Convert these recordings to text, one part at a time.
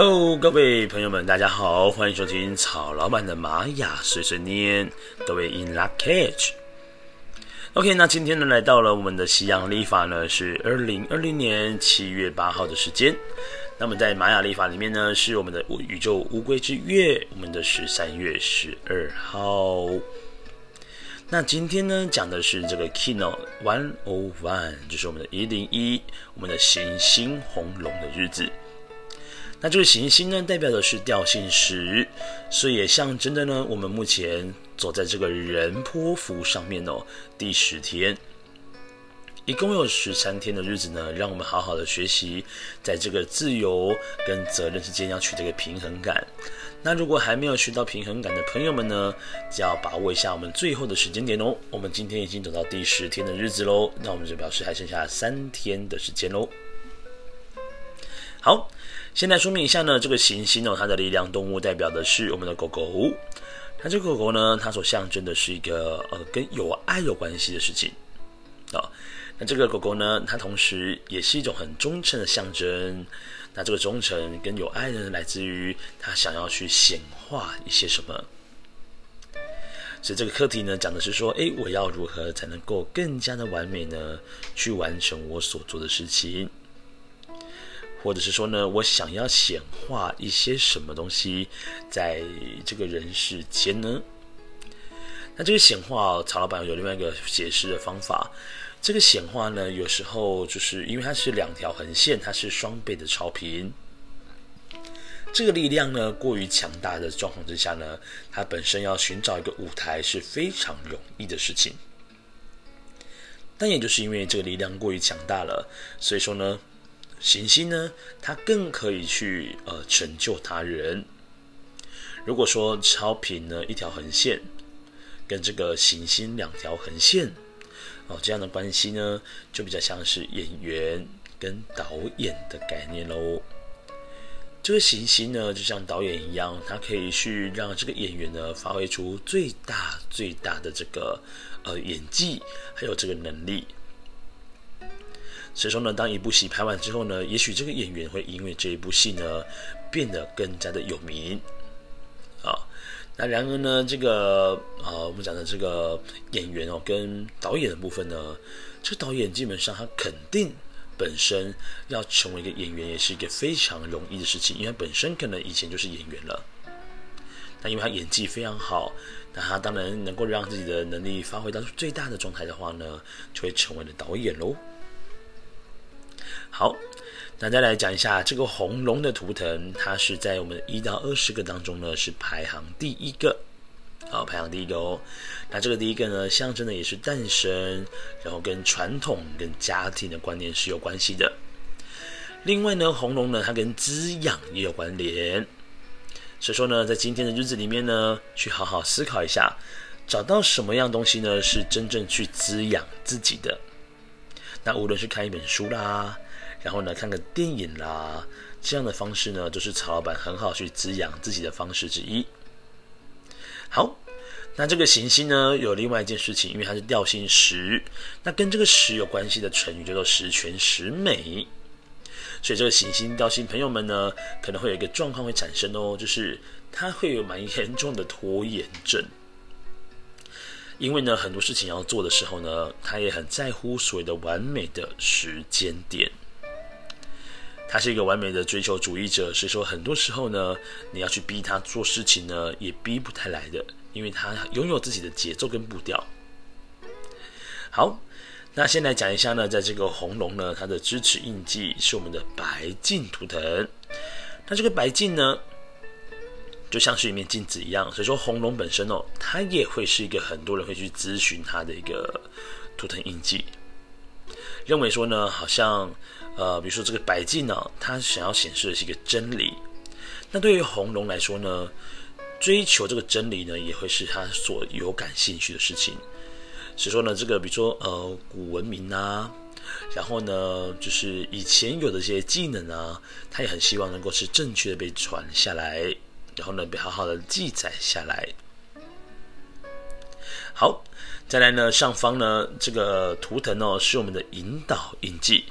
Hello，各位朋友们，大家好，欢迎收听曹老板的玛雅碎碎念。各位 In lak'ech。OK，那今天呢，来到了我们的西洋历法呢，是二零二零年七月八号的时间。那么在玛雅历法里面呢，是我们的宇宙乌龟之月，我们的十三月十二号。那今天呢，讲的是这个 Kino One O One，就是我们的一零一，我们的行星红龙的日子。那这个行星呢，代表的是调性十，所以也象征的呢，我们目前走在这个人波符上面哦，第十天，一共有十三天的日子呢，让我们好好的学习，在这个自由跟责任之间要取这个平衡感。那如果还没有学到平衡感的朋友们呢，就要把握一下我们最后的时间点哦。我们今天已经走到第十天的日子喽，那我们就表示还剩下三天的时间喽。好。先来说明一下呢，这个行星哦，它的力量动物代表的是我们的狗狗。那这个狗狗呢，它所象征的是一个呃跟有爱有关系的事情啊、那这个狗狗呢，它同时也是一种很忠诚的象征。那这个忠诚跟有爱呢，来自于它想要去显化一些什么。所以这个课题呢，讲的是说，诶，我要如何才能够更加的完美呢，去完成我所做的事情。或者是说呢，我想要显化一些什么东西，在这个人世间呢？那这个显化，曹老板有另外一个解释的方法。这个显化呢，有时候就是因为它是两条横线，它是双倍的超频。这个力量呢，过于强大的状况之下呢，它本身要寻找一个舞台是非常容易的事情。但也就是因为这个力量过于强大了，所以说呢。行星呢，它更可以去呃成就他人。如果说超频呢一条横线，跟这个行星两条横线，哦这样的关系呢，就比较像是演员跟导演的概念喽。这个行星呢，就像导演一样，它可以去让这个演员呢发挥出最大最大的这个呃演技，还有这个能力。所以说呢，当一部戏拍完之后呢，也许这个演员会因为这一部戏呢，变得更加的有名，啊，那然而呢，这个啊，我们讲的这个演员哦，跟导演的部分呢，这导演基本上他肯定本身要成为一个演员，也是一个非常容易的事情，因为他本身可能以前就是演员了，那因为他演技非常好，那他当然能够让自己的能力发挥到最大的状态的话呢，就会成为了导演喽。好，那再来讲一下这个红龙的图腾，它是在我们一到二十个当中呢，是排行第一个，好，排行第一个哦。那这个第一个呢，象征的也是诞生，然后跟传统、跟家庭的观念是有关系的。另外呢，红龙呢，它跟滋养也有关联。所以说呢，在今天的日子里面呢，去好好思考一下，找到什么样东西呢，是真正去滋养自己的。那无论是看一本书啦，然后呢，看个电影啦，这样的方式呢，都是曹老板很好去滋养自己的方式之一。好，那这个行星呢，有另外一件事情，因为它是调性十，那跟这个十有关系的成语叫做十全十美。所以这个行星调性朋友们呢，可能会有一个状况会产生哦，就是它会有蛮严重的拖延症。因为呢，很多事情要做的时候呢，他也很在乎所谓的完美的时间点。他是一个完美的追求主义者，所以说很多时候呢，你要去逼他做事情呢，也逼不太来的，因为他拥有自己的节奏跟步调。好，那先来讲一下呢，在这个红龙呢，它的支持印记是我们的白镜图腾。那这个白镜呢，就像是一面镜子一样，所以说红龙本身哦，它也会是一个很多人会去咨询它的一个图腾印记，认为说呢，好像呃，比如说这个白镜呢，它想要显示的是一个真理。那对于红龙来说呢，追求这个真理呢，也会是他所有感兴趣的事情。所以说呢，这个比如说呃，古文明啊，然后呢，就是以前有的这些技能啊，他也很希望能够是正确的被传下来。然后呢，被好好的记载下来。好，再来呢，上方呢，这个图腾呢，是我们的引导印记。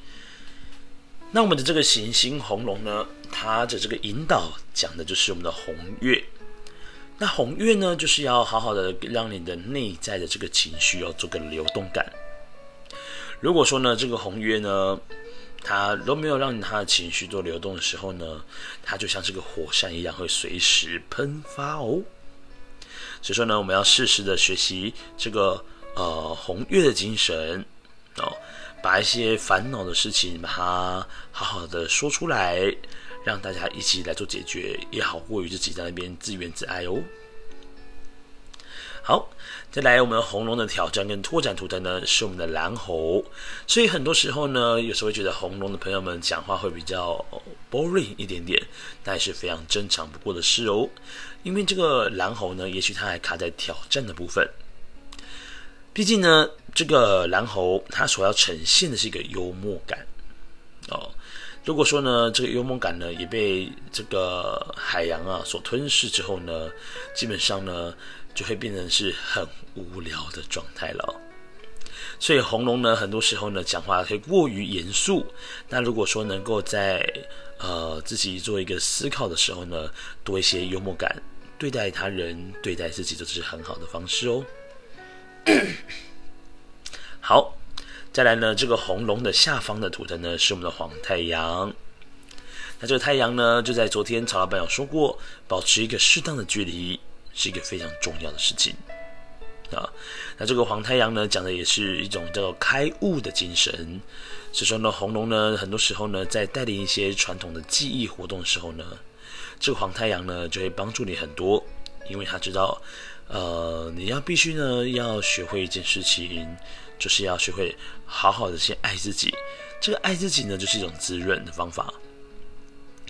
那我们的这个行星红龙呢，它的这个引导讲的就是我们的红月。那红月呢，就是要好好的让你的内在的这个情绪要做个流动感。如果说呢，这个红月呢，它都没有让它的情绪做流动的时候呢，它就像这个火山一样，会随时喷发哦。所以说呢，我们要适时的学习这个呃红月的精神哦。把一些烦恼的事情，把它好好的说出来，让大家一起来做解决，也好过于自己在那边自怨自艾哦。好，再来我们红龙的挑战跟拓展图腾呢，是我们的蓝猴。所以很多时候呢，有时候会觉得红龙的朋友们讲话会比较 boring 一点点，那也是非常正常不过的事哦。因为这个蓝猴呢，也许它还卡在挑战的部分。毕竟呢，这个蓝猴它所要呈现的是一个幽默感哦。如果说呢，这个幽默感呢也被这个海洋啊所吞噬之后呢，基本上呢就会变成是很无聊的状态了。所以红龙呢，很多时候呢讲话会过于严肃。那如果说能够在呃自己做一个思考的时候呢，多一些幽默感，对待他人、对待自己都是很好的方式哦。好，再来呢，这个红龙的下方的图腾呢是我们的黄太阳。那这个太阳呢，就在昨天曹老板有说过，保持一个适当的距离是一个非常重要的事情啊。那这个黄太阳呢，讲的也是一种叫做开悟的精神。所以说呢，红龙呢，很多时候呢，在带领一些传统的记忆活动的时候呢，这个黄太阳呢，就会帮助你很多，因为他知道。呃，你要必须呢，要学会一件事情，就是要学会好好的先爱自己。这个爱自己呢，就是一种滋润的方法。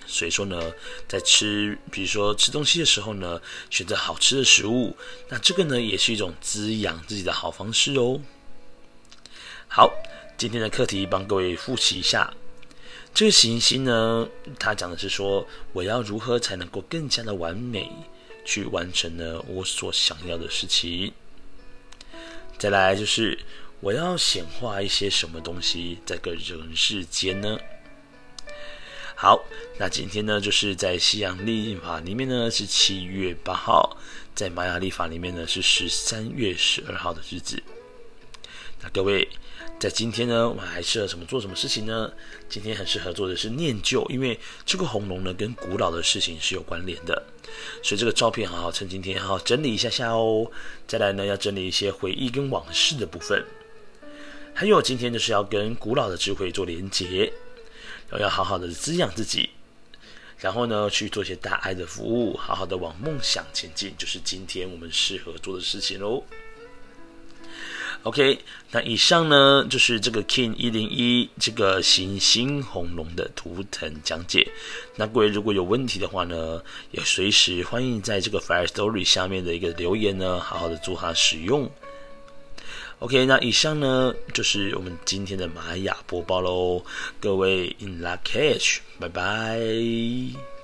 所以说呢，在吃，比如说吃东西的时候呢，选择好吃的食物，那这个呢，也是一种滋养自己的好方式哦。好，今天的课题帮各位复习一下。这个行星呢，它讲的是说，我要如何才能够更加的完美。去完成了我所想要的事情。再来就是我要显化一些什么东西在个人世间呢？好，那今天呢，就是在西洋历法里面呢是七月八号，在玛雅历法里面呢是十三月十二号的日子。那各位。在今天呢，我们还适合什么做什么事情呢？今天很适合做的是念旧，因为这个红龙呢跟古老的事情是有关联的，所以这个照片好好趁今天好好整理一下下哦。再来呢，要整理一些回忆跟往事的部分，还有今天就是要跟古老的智慧做连结，然后要好好的滋养自己，然后呢去做一些大爱的服务，好好的往梦想前进，就是今天我们适合做的事情喽。OK，那以上呢就是这个 King 一零一这个行星红龙的图腾讲解。那各位如果有问题的话呢，也随时欢迎在这个 Fire Story 下面的一个留言呢，好好的做它使用。OK，那以上呢就是我们今天的玛雅播报喽。各位 In Lak'ech，拜拜。